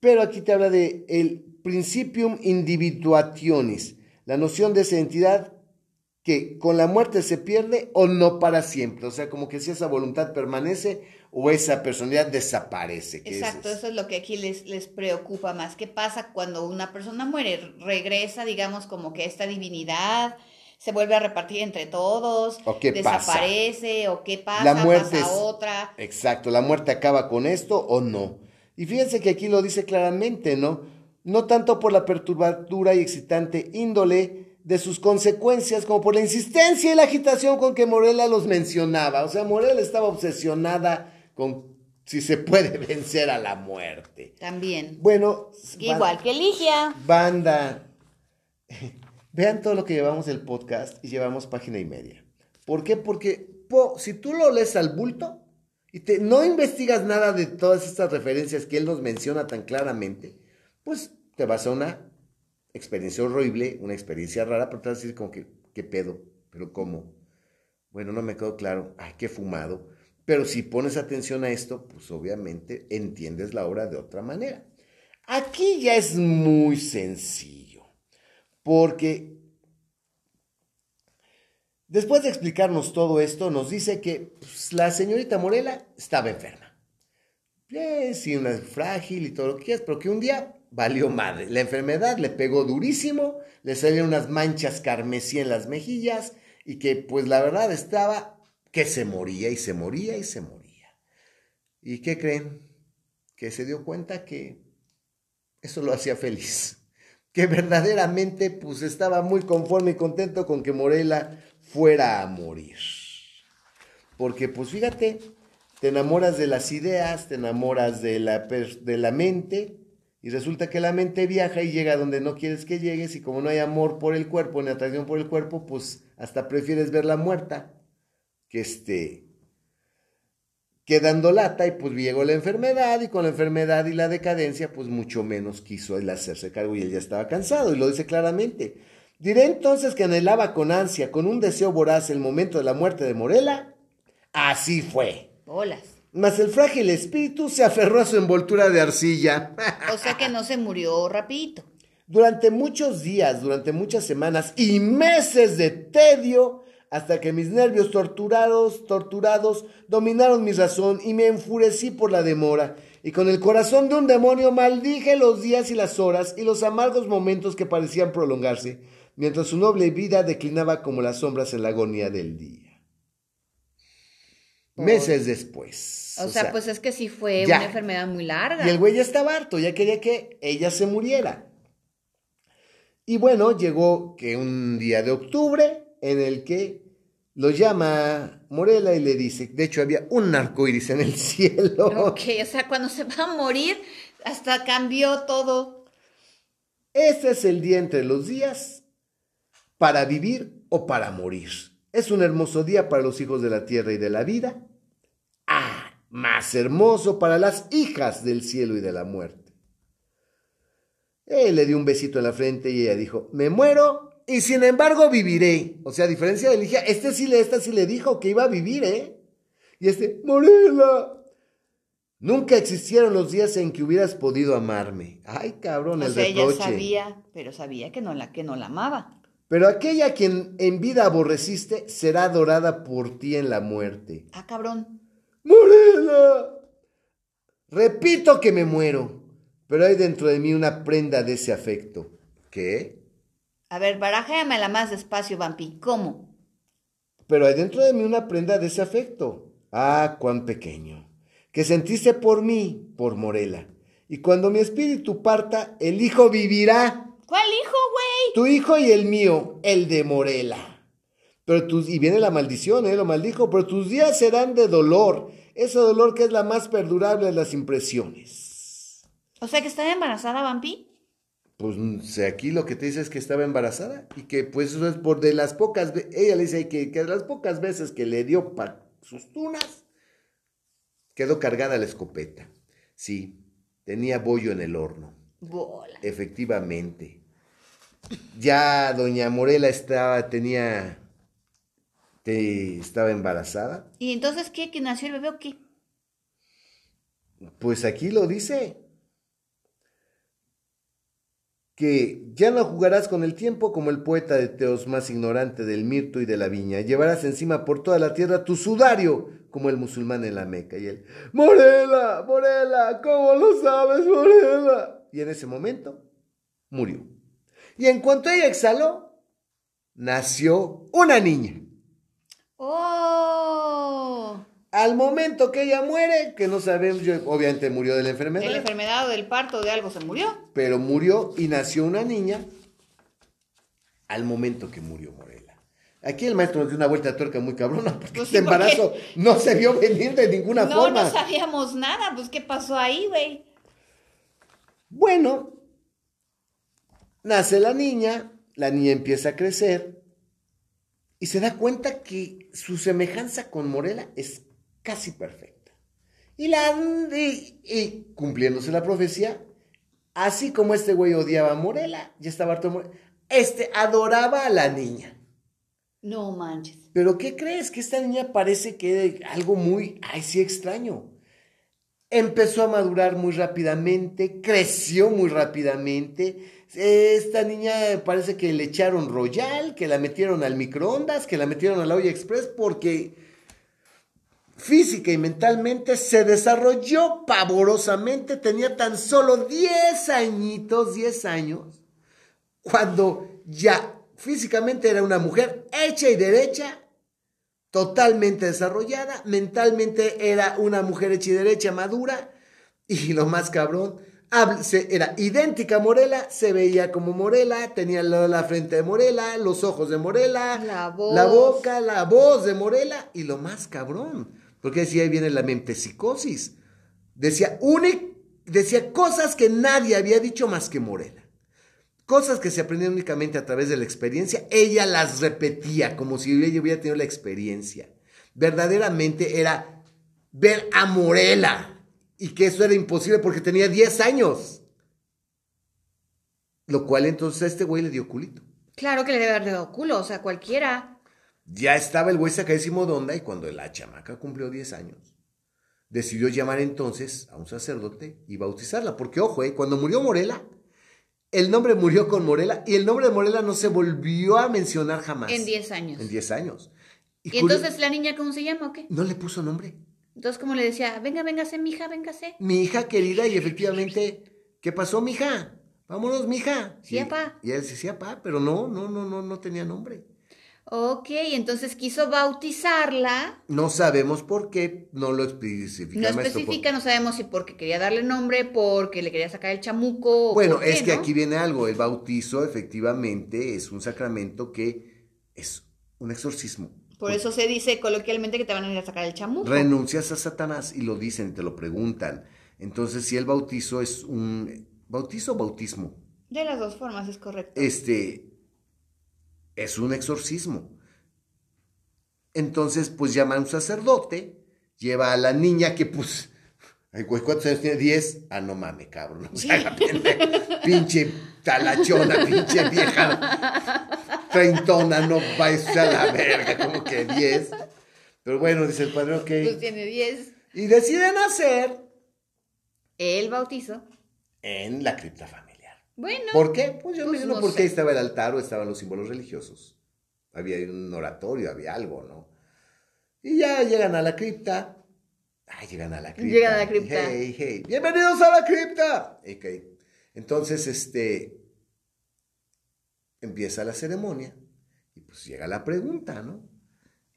Pero aquí te habla de el principium individuationis, la noción de esa entidad que con la muerte se pierde o no para siempre. O sea, como que si esa voluntad permanece o esa personalidad desaparece. Exacto, eso es lo que aquí les, les preocupa más. ¿Qué pasa cuando una persona muere? Regresa, digamos, como que esta divinidad se vuelve a repartir entre todos, ¿O qué desaparece, o qué pasa, La muerte pasa es- otra. Exacto, la muerte acaba con esto o no. Y fíjense que aquí lo dice claramente, ¿no? No tanto por la perturbadora y excitante índole de sus consecuencias, como por la insistencia y la agitación con que Morela los mencionaba. O sea, Morela estaba obsesionada con si se puede vencer a la muerte. También. Bueno, Igual que Ligia. Banda, vean todo lo que llevamos del podcast y llevamos página y media. ¿Por qué? Porque po, si tú lo lees al bulto y te, no investigas nada de todas estas referencias que él nos menciona tan claramente, pues te vas a una experiencia horrible, una experiencia rara, pero te vas a decir como que, ¿qué pedo? ¿Pero cómo? Bueno, no me quedó claro. Ay, qué fumado. Pero si pones atención a esto, pues obviamente entiendes la obra de otra manera. Aquí ya es muy sencillo, porque después de explicarnos todo esto, nos dice que pues, la señorita Morela estaba enferma. Sí, una frágil y todo lo que quieras, pero que un día valió madre. La enfermedad le pegó durísimo, le salieron unas manchas carmesí en las mejillas y que pues la verdad estaba que se moría y se moría y se moría. ¿Y qué creen? Que se dio cuenta que eso lo hacía feliz. Que verdaderamente pues estaba muy conforme y contento con que Morela fuera a morir. Porque pues fíjate, te enamoras de las ideas, te enamoras de la, de la mente y resulta que la mente viaja y llega donde no quieres que llegues y como no hay amor por el cuerpo ni atracción por el cuerpo, pues hasta prefieres verla muerta que este que dando lata y pues llegó la enfermedad y con la enfermedad y la decadencia pues mucho menos quiso él hacerse cargo y él ya estaba cansado y lo dice claramente. Diré entonces que anhelaba con ansia, con un deseo voraz el momento de la muerte de Morela. Así fue. Bolas. Mas el frágil espíritu se aferró a su envoltura de arcilla. O sea que no se murió rapidito. Durante muchos días, durante muchas semanas y meses de tedio, hasta que mis nervios torturados, torturados, dominaron mi razón y me enfurecí por la demora. Y con el corazón de un demonio maldije los días y las horas y los amargos momentos que parecían prolongarse, mientras su noble vida declinaba como las sombras en la agonía del día. Por- Meses después. O, sea, pues es que sí fue ya. una enfermedad muy larga. Y el güey ya estaba harto, ya quería que ella se muriera. Y bueno, llegó que un día de octubre en el que lo llama Morela y le dice, de hecho había un arco iris en el cielo. Ok, o sea, cuando se va a morir, hasta cambió todo. Este es el día entre los días para vivir o para morir. Es un hermoso día para los hijos de la tierra y de la vida. Ah, más hermoso para las hijas del cielo y de la muerte. Él le dio un besito en la frente y ella dijo, me muero y sin embargo viviré. O sea, a diferencia de Ligia, este sí le, esta sí le dijo que iba a vivir, ¿eh? Y este, Morela. Nunca existieron los días en que hubieras podido amarme. Ay, cabrón, O el sea, ella reproche. sabía, pero sabía que no la, que no la amaba. Pero aquella a quien en vida aborreciste será adorada por ti en la muerte. Ah, cabrón. ¡Morela! Repito que me muero, pero hay dentro de mí una prenda de ese afecto. ¿Qué? A ver, barájamela más despacio, Vampi. ¿Cómo? Pero hay dentro de mí una prenda de ese afecto. Ah, cuán pequeño. Que sentiste por mí, por Morela. Y cuando mi espíritu parta, el hijo vivirá. ¿Cuál hijo, güey? Tu hijo y el mío, el de Morela. Pero tus, y viene la maldición, ¿eh? Lo maldijo, pero tus días serán de dolor. Ese dolor que es la más perdurable de las impresiones. O sea, que está embarazada, Vampi. Pues aquí lo que te dice es que estaba embarazada y que pues eso es por de las pocas, ella le dice que, que de las pocas veces que le dio pa sus tunas, quedó cargada la escopeta. Sí, tenía bollo en el horno. Bola. Efectivamente. Ya doña Morela estaba, tenía, te- estaba embarazada. ¿Y entonces qué? ¿Que nació el bebé o qué? Pues aquí lo dice. Que ya no jugarás con el tiempo como el poeta de Teos más ignorante del mirto y de la viña. Llevarás encima por toda la tierra tu sudario como el musulmán en la Meca. Y él, Morela, Morela, ¿cómo lo sabes, Morela? Y en ese momento murió. Y en cuanto ella exhaló, nació una niña. ¡Oh! Al momento que ella muere, que no sabemos, yo- obviamente murió de la enfermedad. De la enfermedad o del parto de algo se murió. pero murió y nació una niña al momento que murió Morela. Aquí el maestro nos dio una vuelta de tuerca muy cabrona porque Pues sí, este embarazo no se vio venir de ninguna No, forma. no sabíamos nada. Pues, ¿qué pasó ahí, güey? Bueno, nace la niña, la niña empieza a crecer y se da cuenta que su semejanza con Morela es casi perfecta. Y, la, y, y cumpliéndose la profecía, así como este güey odiaba a Morela, ya estaba harto de Morela, este adoraba a la niña. No manches. Pero ¿qué crees? Que esta niña parece que algo muy, ay, sí, extraño. Empezó a madurar muy rápidamente, creció muy rápidamente. Esta niña parece que le echaron royal, que la metieron al microondas, que la metieron a la olla express, porque física y mentalmente se desarrolló pavorosamente. Tenía tan solo 10 añitos, 10 años, cuando ya físicamente era una mujer hecha y derecha, totalmente desarrollada, mentalmente era una mujer hecha y derecha, madura, y lo más cabrón, era idéntica a Morela, se veía como Morela, tenía la, la frente de Morela, los ojos de Morela, La voz. la boca, la voz de Morela, y lo más cabrón, porque decía, ahí viene la mente psicosis, decía, decía cosas que nadie había dicho más que Morela. Cosas que se aprendían únicamente a través de la experiencia, ella las repetía como si ella hubiera tenido la experiencia. Verdaderamente era ver a Morela y que eso era imposible porque tenía 10 años. Lo cual entonces a este güey le dio culito. Claro que le debe haber dado culo, o sea, cualquiera. Ya estaba el güey sacadísimo de onda y cuando la chamaca cumplió 10 años, decidió llamar entonces a un sacerdote y bautizarla. Porque ojo, eh, cuando murió Morela, el nombre murió con Morela y el nombre de Morela no se volvió a mencionar jamás. En 10 años. En 10 años. ¿Y entonces la niña cómo se llama o qué? No le puso nombre. Entonces, como le decía, venga, véngase, mija, véngase. Mi hija querida y efectivamente, ¿qué pasó, mija? Vámonos, mija. Sí, Y- apá. Y él decía, sí, apá, pero no, no, no, no, no tenía nombre. Ok, entonces quiso bautizarla. No sabemos por qué, no lo especifica No especifica, no sabemos si porque quería darle nombre, porque le quería sacar el chamuco. Bueno, qué, es que ¿no? aquí viene algo. El bautizo efectivamente es un sacramento que es un exorcismo. Por eso se dice coloquialmente que te van a ir a sacar el chamuco. Renuncias a Satanás y lo dicen, te lo preguntan. Entonces, si el bautizo es un bautizo o bautismo, De las dos formas es correcto. este es un exorcismo. Entonces, pues llama a un sacerdote, lleva a la niña que pues ¿cuántos años tiene? ¿10? Ah, no mames, cabrón. No se haga pendejo. pinche talachona, pinche vieja. Treintona, no vais a la verga, como que 10. Pero bueno, dice el padre, ok. Pues tiene 10. Y deciden hacer El bautizo. en la cripta familiar. Bueno. ¿Por qué? Pues yo me Pues imagino no porque sé. ahí estaba el altar o estaban los símbolos religiosos. Había un oratorio, había algo, ¿no? Y ya llegan a la cripta. Ay, llegan a la cripta. Llegan a la cripta. Hey, hey, bienvenidos a la cripta. Ok. Entonces, este, empieza la ceremonia y pues llega la pregunta, ¿no?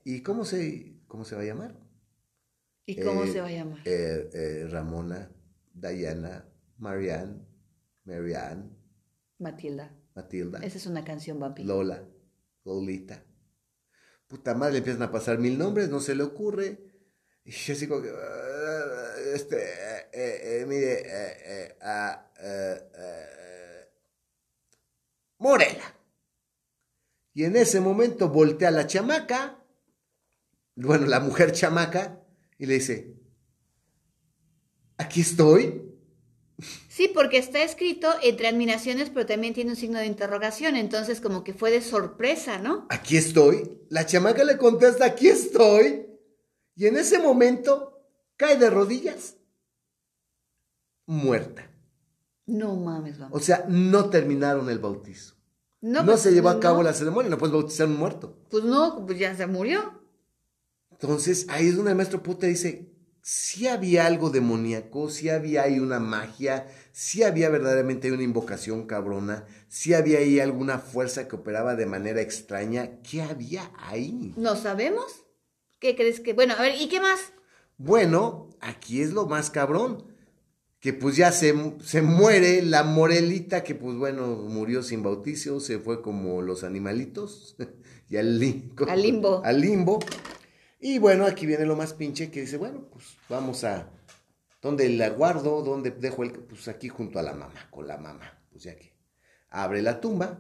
¿Y cómo se, cómo se va a llamar? ¿Y cómo Eh, se va a llamar? eh, eh, Ramona, Diana, Marianne, Marianne, Matilda. Matilda, Esa es una canción, Vampi. Lola, Lolita. Puta madre, le empiezan a pasar mil nombres, no se le ocurre. Y yo así como que, "Ah, este, eh, eh, eh, mire, eh, ah, Morela. Y en ese momento voltea la chamaca, bueno, la mujer chamaca, y le dice, aquí estoy. Sí, porque está escrito entre admiraciones, pero también tiene un signo de interrogación. Entonces, como que fue de sorpresa, ¿no? aquí estoy. La chamaca le contesta, aquí estoy. Y en ese momento cae de rodillas, muerta. No mames, vamos. O sea, no terminaron el bautizo. No, pues, se llevó a cabo no. la ceremonia, no puedes bautizar a un muerto. Pues no, pues ya se murió. Entonces, ahí es donde el maestro puta dice, si había algo demoníaco, si había ahí una magia, si había verdaderamente una invocación cabrona, si había ahí alguna fuerza que operaba de manera extraña, ¿qué había ahí? ¿No sabemos? ¿Qué crees que? Bueno, a ver, ¿y qué más? Bueno, aquí es lo más cabrón, que pues ya se, se muere la morelita que pues bueno, murió sin bautizo, se fue como los animalitos y al, li- Al limbo. Al limbo. Y bueno, aquí viene lo más pinche que dice, bueno, pues vamos a... ¿Dónde la guardo? ¿Dónde dejo el...? Pues aquí junto a la mamá, con la mamá. Pues ya que abre la tumba.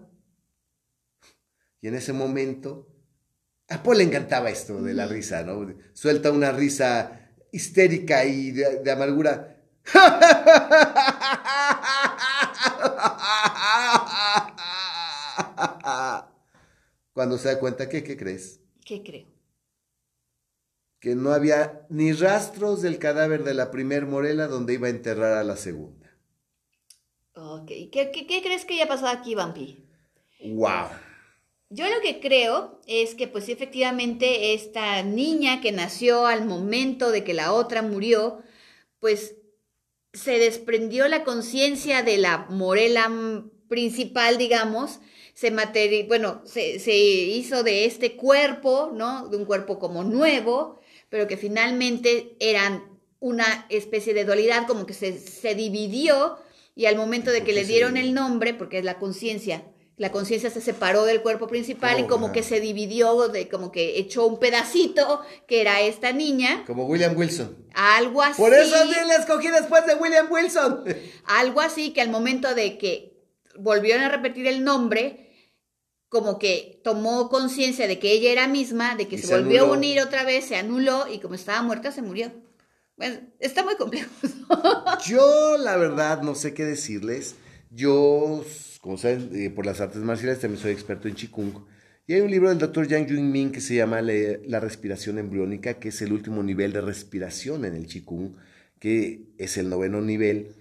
Y en ese momento... A Paul le encantaba esto de la risa, ¿no? Suelta una risa histérica y de, de amargura. Cuando se da cuenta que, ¿qué crees? ¿Qué creo? Que no había ni rastros del cadáver de la primer Morela donde iba a enterrar a la segunda. Ok, ¿qué, qué, qué crees que haya pasado aquí, Vampi? ¡Wow! Yo lo que creo es que pues efectivamente esta niña que nació al momento de que la otra murió, pues se desprendió la conciencia de la Morela principal, digamos, se materi bueno, se, se hizo de este cuerpo, ¿no? De un cuerpo como nuevo, pero que finalmente eran una especie de dualidad, como que se, se dividió y al momento de ¿Por que le dieron el nombre, porque es la conciencia, la conciencia se separó del cuerpo principal y Oh, como que se dividió, de como que echó un pedacito que era esta niña, Como William Wilson. algo así. Por eso sí la escogí después de William Wilson. Algo así que al momento de que volvieron a repetir el nombre, como que tomó conciencia de que ella era misma, de que Y se, se volvió a unir otra vez, se anuló y como estaba muerta se murió. Bueno, está muy complejo. Yo, la verdad, no sé qué decirles. Yo, como saben, eh, por las artes marciales también soy experto en Qigong. Y hay un libro del doctor Yang Yun Min que se llama La respiración embriónica, que es el último nivel de respiración en el Qigong, que es el noveno nivel.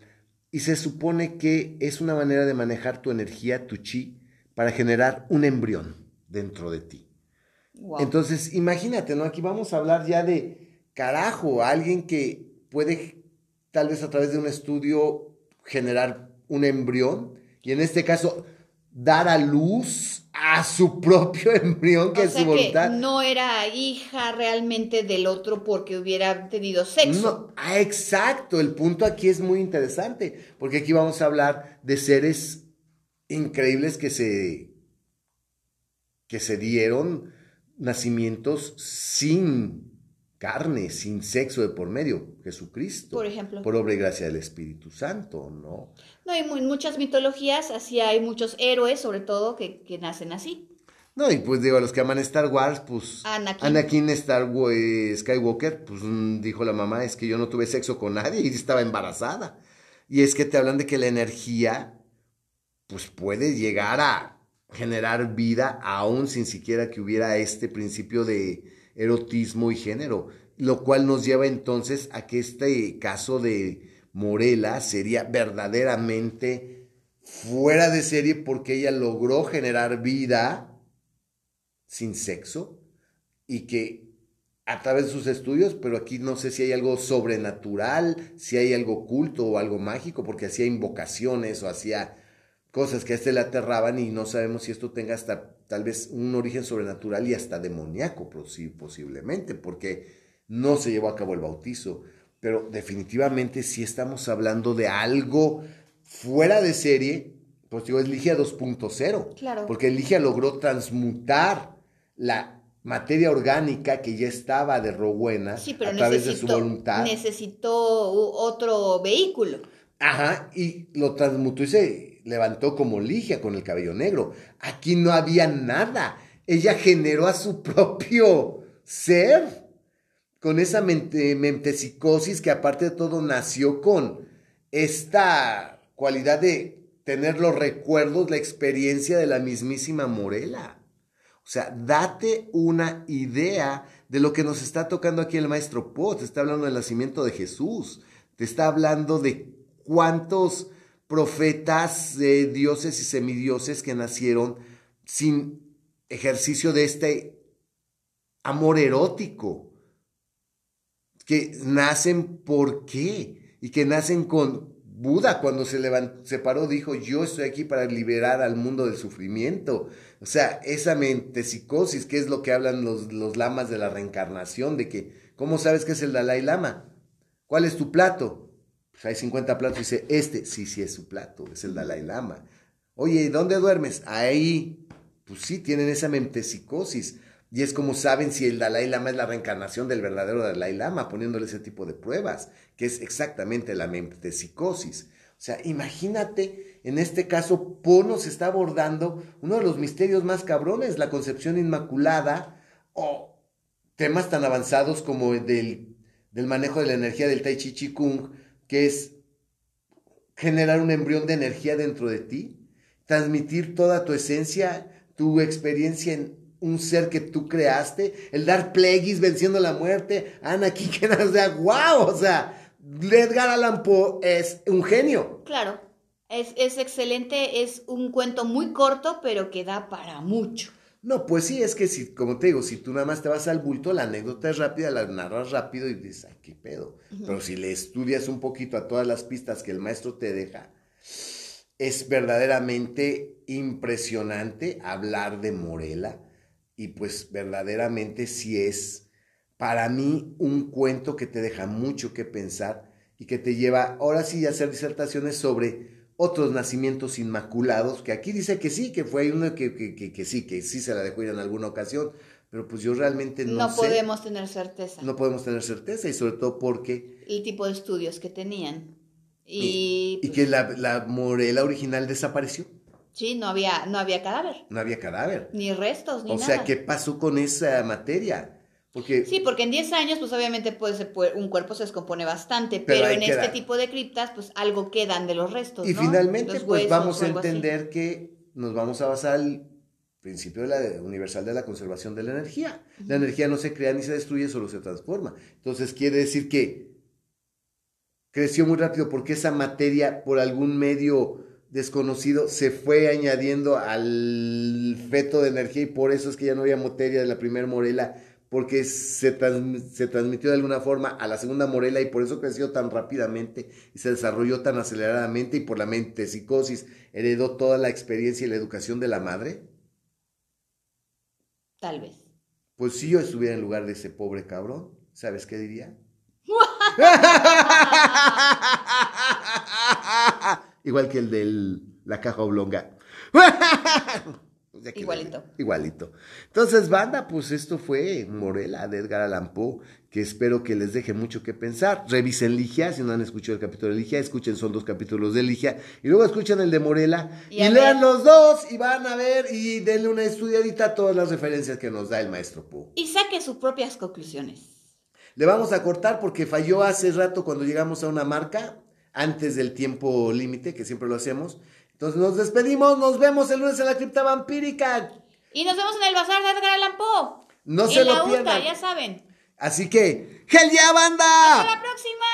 Y se supone que es una manera de manejar tu energía, tu chi, para generar un embrión dentro de ti. Wow. Entonces, imagínate, ¿no? Aquí vamos a hablar ya de carajo, alguien que puede tal vez a través de un estudio generar un embrión y en este caso dar a luz a su propio embrión que o es sea su voluntad. que no era hija realmente del otro porque hubiera tenido sexo. No, ah, exacto, el punto aquí es muy interesante, porque aquí vamos a hablar de seres increíbles que se que se dieron nacimientos sin carne, sin sexo de por medio, Jesucristo. Por ejemplo. Por obra y gracia del Espíritu Santo, ¿no? No, hay mu- muchas mitologías, así hay muchos héroes, sobre todo, que, que nacen así. No, y pues digo, a los que aman Star Wars, pues Anakin. Star eh, Skywalker, pues dijo la mamá, es que yo no tuve sexo con nadie y estaba embarazada. Y es que te hablan de que la energía, pues puede llegar a generar vida aún sin siquiera que hubiera este principio de erotismo y género, lo cual nos lleva entonces a que este caso de Morela sería verdaderamente fuera de serie porque ella logró generar vida sin sexo y que a través de sus estudios, pero aquí no sé si hay algo sobrenatural, si hay algo oculto o algo mágico, porque hacía invocaciones o hacía cosas que a este le aterraban y no sabemos si esto tenga hasta tal vez un origen sobrenatural y hasta demoníaco posi- posiblemente, porque no se llevó a cabo el bautizo, pero definitivamente si estamos hablando de algo fuera de serie, pues digo, es Ligia 2.0, Claro. porque Ligia logró transmutar la materia orgánica que ya estaba de Rowena Sí, pero a través de su voluntad. necesitó otro vehículo. Ajá, y lo transmutó y se levantó como Ligia con el cabello negro. Aquí no había nada. Ella generó a su propio ser con esa mente, mentepsicosis que aparte de todo nació con esta cualidad de tener los recuerdos, la experiencia de la mismísima Morela. O sea, date una idea de lo que nos está tocando aquí el maestro Po. Te está hablando del nacimiento de Jesús. Te está hablando de cuántos profetas, eh, dioses y semidioses que nacieron sin ejercicio de este amor erótico, que nacen por qué y que nacen con Buda cuando se, levantó, se paró dijo, yo estoy aquí para liberar al mundo del sufrimiento. O sea, esa mente psicosis, que es lo que hablan los, los lamas de la reencarnación, de que, ¿cómo sabes que es el Dalai Lama? ¿Cuál es tu plato? Pues hay 50 platos y dice, este, sí, sí es su plato, es el Dalai Lama. Oye, ¿dónde duermes? Ahí. Pues sí, tienen esa mente psicosis. Y es como saben si el Dalai Lama es la reencarnación del verdadero Dalai Lama, poniéndole ese tipo de pruebas, que es exactamente la mente psicosis. O sea, imagínate, en este caso, Pono está abordando uno de los misterios más cabrones, la concepción inmaculada, o temas tan avanzados como del, del manejo de la energía del Tai Chi Chi Kung, que es generar un embrión de energía dentro de ti, transmitir toda tu esencia, tu experiencia en un ser que tú creaste, el dar plegis venciendo la muerte, Ana que o sea, wow, o sea, Edgar Allan Poe es un genio. Claro, es, es excelente, es un cuento muy corto, pero que da para mucho. No, pues sí, es que si, como te digo, si tú nada más te vas al bulto, la anécdota es rápida, la narras rápido y dices, ay, qué pedo. Pero si le estudias un poquito a todas las pistas que el maestro te deja, es verdaderamente impresionante hablar de Morela y pues verdaderamente sí es para mí un cuento que te deja mucho que pensar y que te lleva ahora sí a hacer disertaciones sobre otros nacimientos inmaculados, que aquí dice que sí, que fue uno que, que, que, sí, que sí se la dejó ir en alguna ocasión, pero pues yo realmente no, no podemos tener certeza. No podemos tener certeza y sobre todo porque... El tipo de estudios que tenían. Y, y, pues que la, la Morela original desapareció. Sí, no había, no había cadáver. No había cadáver. Ni restos, ni nada. O sea, ¿qué pasó con esa materia? Porque... Sí, porque en 10 años, pues obviamente pues, un cuerpo se descompone bastante, pero, en este tipo de criptas, pues algo quedan de los restos. Y finalmente, pues vamos a entender que nos vamos a basar al principio de la, universal de la conservación de la energía. La energía no se crea ni se destruye, solo se transforma. Entonces quiere decir que creció muy rápido porque esa materia, por algún medio desconocido se fue añadiendo al feto de energía y por eso es que ya no había materia de la primera morela porque se, se, transmitió de alguna forma a la segunda morela y por eso creció tan rápidamente y se desarrolló tan aceleradamente y por la mente psicosis heredó toda la experiencia y la educación de la madre? Tal vez. Pues si yo estuviera en lugar de ese pobre cabrón, ¿sabes qué diría? Igual que el de la caja oblonga. Igualito. Igualito. Entonces, banda, pues esto fue Morela de Edgar Allan Poe, que espero que les deje mucho que pensar. Revisen Ligia, si no han escuchado el capítulo de Ligia, escuchen, son dos capítulos de Ligia, y luego escuchen el de Morela, y, lean los dos, y van a ver, y denle una estudiadita a todas las referencias que nos da el maestro Poe. Y saque sus propias conclusiones. Le vamos a cortar porque falló hace rato cuando llegamos a una marca antes del tiempo límite, que siempre lo hacemos. Entonces nos despedimos, nos vemos el lunes en la cripta vampírica. Y nos vemos en el bazar de Edgar Allan Poe. No se lo pierdan. ya saben. Así que, ¡Gel ya, banda! ¡Hasta la próxima!